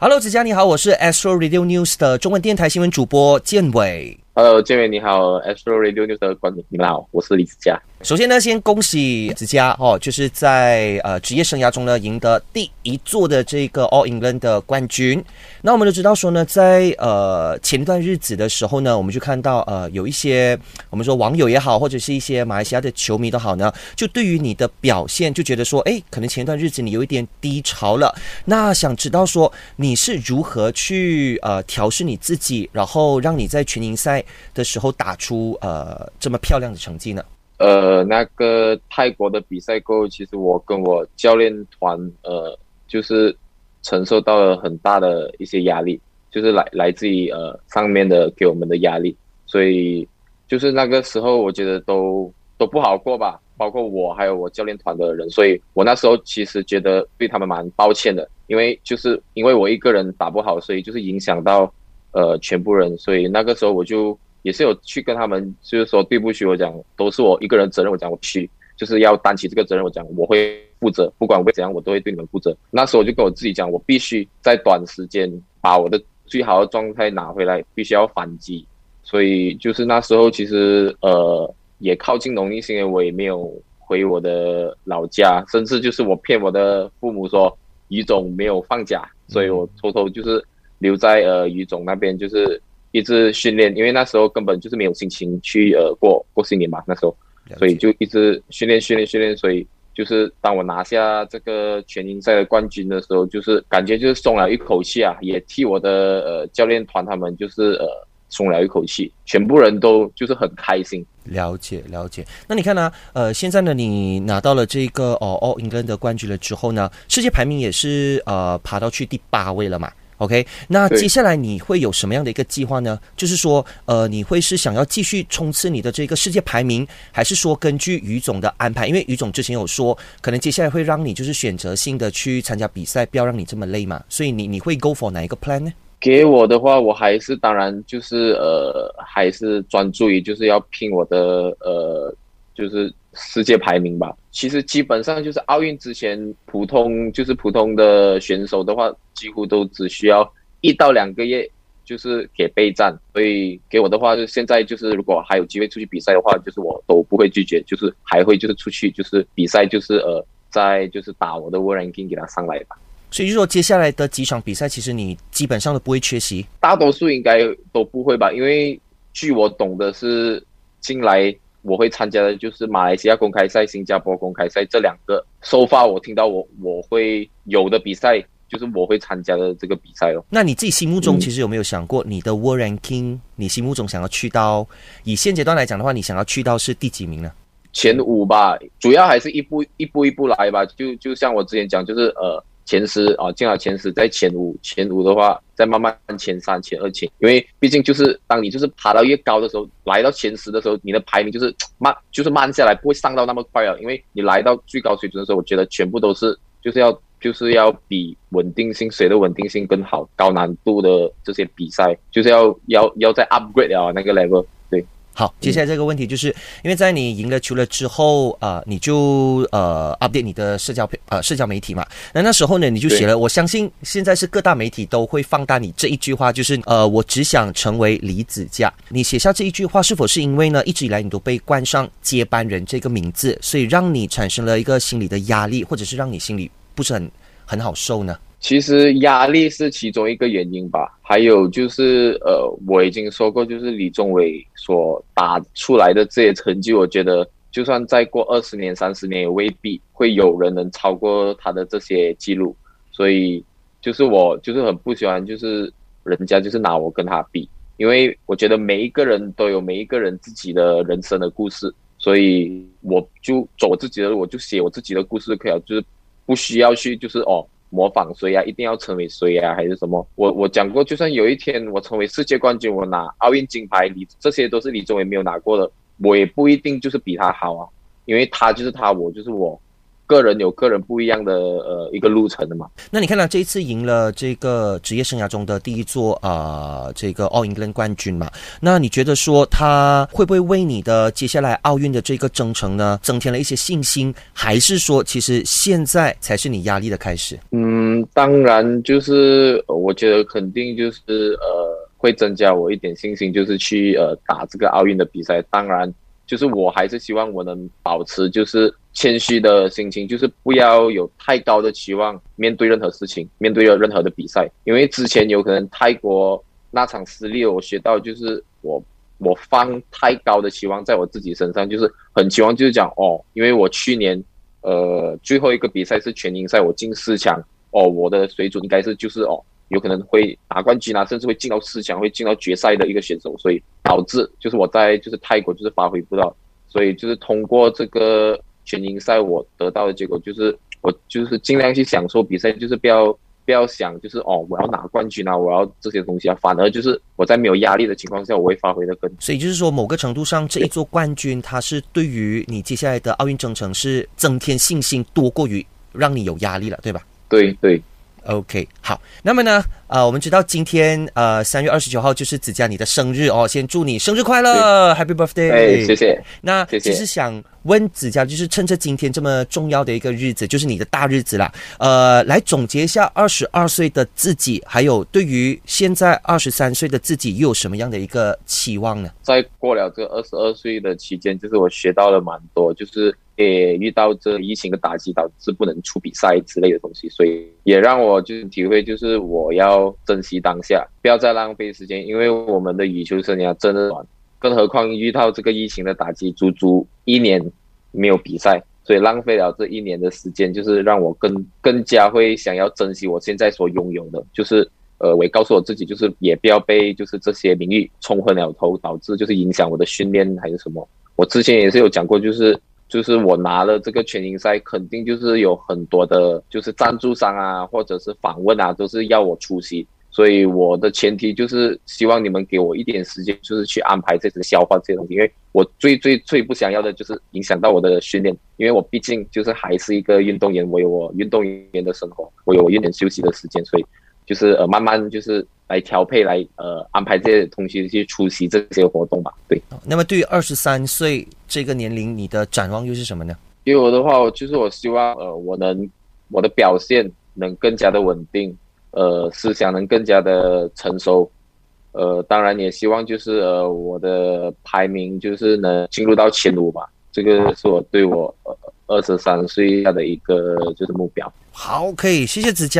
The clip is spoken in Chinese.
Hello，子佳你好，我是 Astro Radio News 的中文电台新闻主播建伟。Hello，建伟你好，Astro Radio News 的观众你们好，我是李子佳。首先呢，先恭喜子佳哦，就是在呃职业生涯中呢赢得第一座的这个 All England 的冠军。那我们都知道说呢，在呃前段日子的时候呢，我们就看到呃有一些我们说网友也好，或者是一些马来西亚的球迷都好呢，就对于你的表现就觉得说，哎，可能前段日子你有一点低潮了。那想知道说你是如何去呃调试你自己，然后让你在全英赛的时候打出呃这么漂亮的成绩呢？呃，那个泰国的比赛过后，其实我跟我教练团，呃，就是承受到了很大的一些压力，就是来来自于呃上面的给我们的压力，所以就是那个时候我觉得都都不好过吧，包括我还有我教练团的人，所以我那时候其实觉得对他们蛮抱歉的，因为就是因为我一个人打不好，所以就是影响到呃全部人，所以那个时候我就。也是有去跟他们，就是说对不起，我讲都是我一个人责任，我讲我去就是要担起这个责任，我讲我会负责，不管会怎样，我都会对你们负责。那时候我就跟我自己讲，我必须在短时间把我的最好的状态拿回来，必须要反击。所以就是那时候其实呃也靠近农历新年，我也没有回我的老家，甚至就是我骗我的父母说于总没有放假，所以我偷偷就是留在呃于总那边就是。一直训练，因为那时候根本就是没有心情去呃过过新年嘛，那时候，所以就一直训练训练训练，所以就是当我拿下这个全英赛的冠军的时候，就是感觉就是松了一口气啊，也替我的呃教练团他们就是呃松了一口气，全部人都就是很开心。了解了解，那你看呢？呃，现在呢，你拿到了这个哦哦英格兰的冠军了之后呢，世界排名也是呃爬到去第八位了嘛？OK，那接下来你会有什么样的一个计划呢？就是说，呃，你会是想要继续冲刺你的这个世界排名，还是说根据于总的安排？因为于总之前有说，可能接下来会让你就是选择性的去参加比赛，不要让你这么累嘛。所以你你会 go for 哪一个 plan 呢？给我的话，我还是当然就是呃，还是专注于就是要拼我的呃，就是。世界排名吧，其实基本上就是奥运之前，普通就是普通的选手的话，几乎都只需要一到两个月，就是给备战。所以给我的话，就现在就是如果还有机会出去比赛的话，就是我都不会拒绝，就是还会就是出去就是比赛，就是呃，在就是打我的 World Ranking 给他上来吧。所以就说接下来的几场比赛，其实你基本上都不会缺席，大多数应该都不会吧，因为据我懂的是近来。我会参加的就是马来西亚公开赛、新加坡公开赛这两个。收发我听到我我会有的比赛，就是我会参加的这个比赛哦。那你自己心目中其实有没有想过，你的 World Ranking，你心目中想要去到？以现阶段来讲的话，你想要去到是第几名呢？前五吧，主要还是一步一步一步来吧。就就像我之前讲，就是呃。前十啊，进了前十，在前五，前五的话，再慢慢前三、前二、前，因为毕竟就是当你就是爬到越高的时候，来到前十的时候，你的排名就是慢，就是慢下来，不会上到那么快了。因为你来到最高水准的时候，我觉得全部都是就是要就是要比稳定性谁的稳定性更好，高难度的这些比赛，就是要要要再 upgrade 啊那个 level。好，接下来这个问题就是，因为在你赢了球了之后，啊，你就呃 update 你的社交呃社交媒体嘛。那那时候呢，你就写了，我相信现在是各大媒体都会放大你这一句话，就是呃，我只想成为李子嘉。你写下这一句话，是否是因为呢，一直以来你都被冠上接班人这个名字，所以让你产生了一个心理的压力，或者是让你心里不是很很好受呢？其实压力是其中一个原因吧，还有就是，呃，我已经说过，就是李宗伟所打出来的这些成绩，我觉得就算再过二十年、三十年，也未必会有人能超过他的这些记录。所以，就是我就是很不喜欢，就是人家就是拿我跟他比，因为我觉得每一个人都有每一个人自己的人生的故事，所以我就走我自己的路，我就写我自己的故事就可以了，就是不需要去就是哦。模仿谁呀？一定要成为谁呀？还是什么？我我讲过，就算有一天我成为世界冠军，我拿奥运金牌，你这些都是李宗伟没有拿过的，我也不一定就是比他好啊，因为他就是他，我就是我，个人有个人不一样的呃一个路程的嘛。那你看到这一次赢了这个职业生涯中的第一座啊，这个 All England 冠军嘛？那你觉得说他会不会为你的接下来奥运的这个征程呢，增添了一些信心？还是说其实现在才是你压力的开始？嗯，当然就是我觉得肯定就是呃会增加我一点信心，就是去呃打这个奥运的比赛。当然。就是我还是希望我能保持就是谦虚的心情，就是不要有太高的期望，面对任何事情，面对任何的比赛。因为之前有可能泰国那场失利，我学到就是我我放太高的期望在我自己身上，就是很期望就是讲哦，因为我去年呃最后一个比赛是全英赛，我进四强哦，我的水准应该是就是哦。有可能会拿冠军啊，甚至会进到四强，会进到决赛的一个选手，所以导致就是我在就是泰国就是发挥不到，所以就是通过这个全英赛，我得到的结果就是我就是尽量去享受比赛，就是不要不要想就是哦我要拿冠军啊，我要这些东西啊，反而就是我在没有压力的情况下，我会发挥的更。所以就是说，某个程度上，这一座冠军，它是对于你接下来的奥运征程是增添信心，多过于让你有压力了，对吧？对对。OK，好，那么呢，呃，我们知道今天呃三月二十九号就是子佳你的生日哦，先祝你生日快乐，Happy Birthday！哎，谢谢。那其实想问子佳，就是趁着今天这么重要的一个日子，就是你的大日子啦，呃，来总结一下二十二岁的自己，还有对于现在二十三岁的自己又有什么样的一个期望呢？在过了这二十二岁的期间，就是我学到了蛮多，就是。也遇到这疫情的打击，导致不能出比赛之类的东西，所以也让我就是体会，就是我要珍惜当下，不要再浪费时间，因为我们的羽球生涯真的短，更何况遇到这个疫情的打击，足足一年没有比赛，所以浪费了这一年的时间，就是让我更更加会想要珍惜我现在所拥有的，就是呃，我也告诉我自己，就是也不要被就是这些名誉冲昏了头，导致就是影响我的训练还是什么。我之前也是有讲过，就是。就是我拿了这个全英赛，肯定就是有很多的，就是赞助商啊，或者是访问啊，都是要我出席。所以我的前提就是希望你们给我一点时间，就是去安排这些消化这些东西。因为我最最最不想要的就是影响到我的训练，因为我毕竟就是还是一个运动员，我有我运动员的生活，我有我一点休息的时间，所以就是呃慢慢就是。来调配，来呃安排这些同学去出席这些活动吧。对，那么对于二十三岁这个年龄，你的展望又是什么呢？对我的话，就是我希望呃我能我的表现能更加的稳定，呃思想能更加的成熟，呃当然也希望就是呃我的排名就是能进入到前五吧。这个是我对我二十三岁下的一个就是目标。好，可以，谢谢子佳。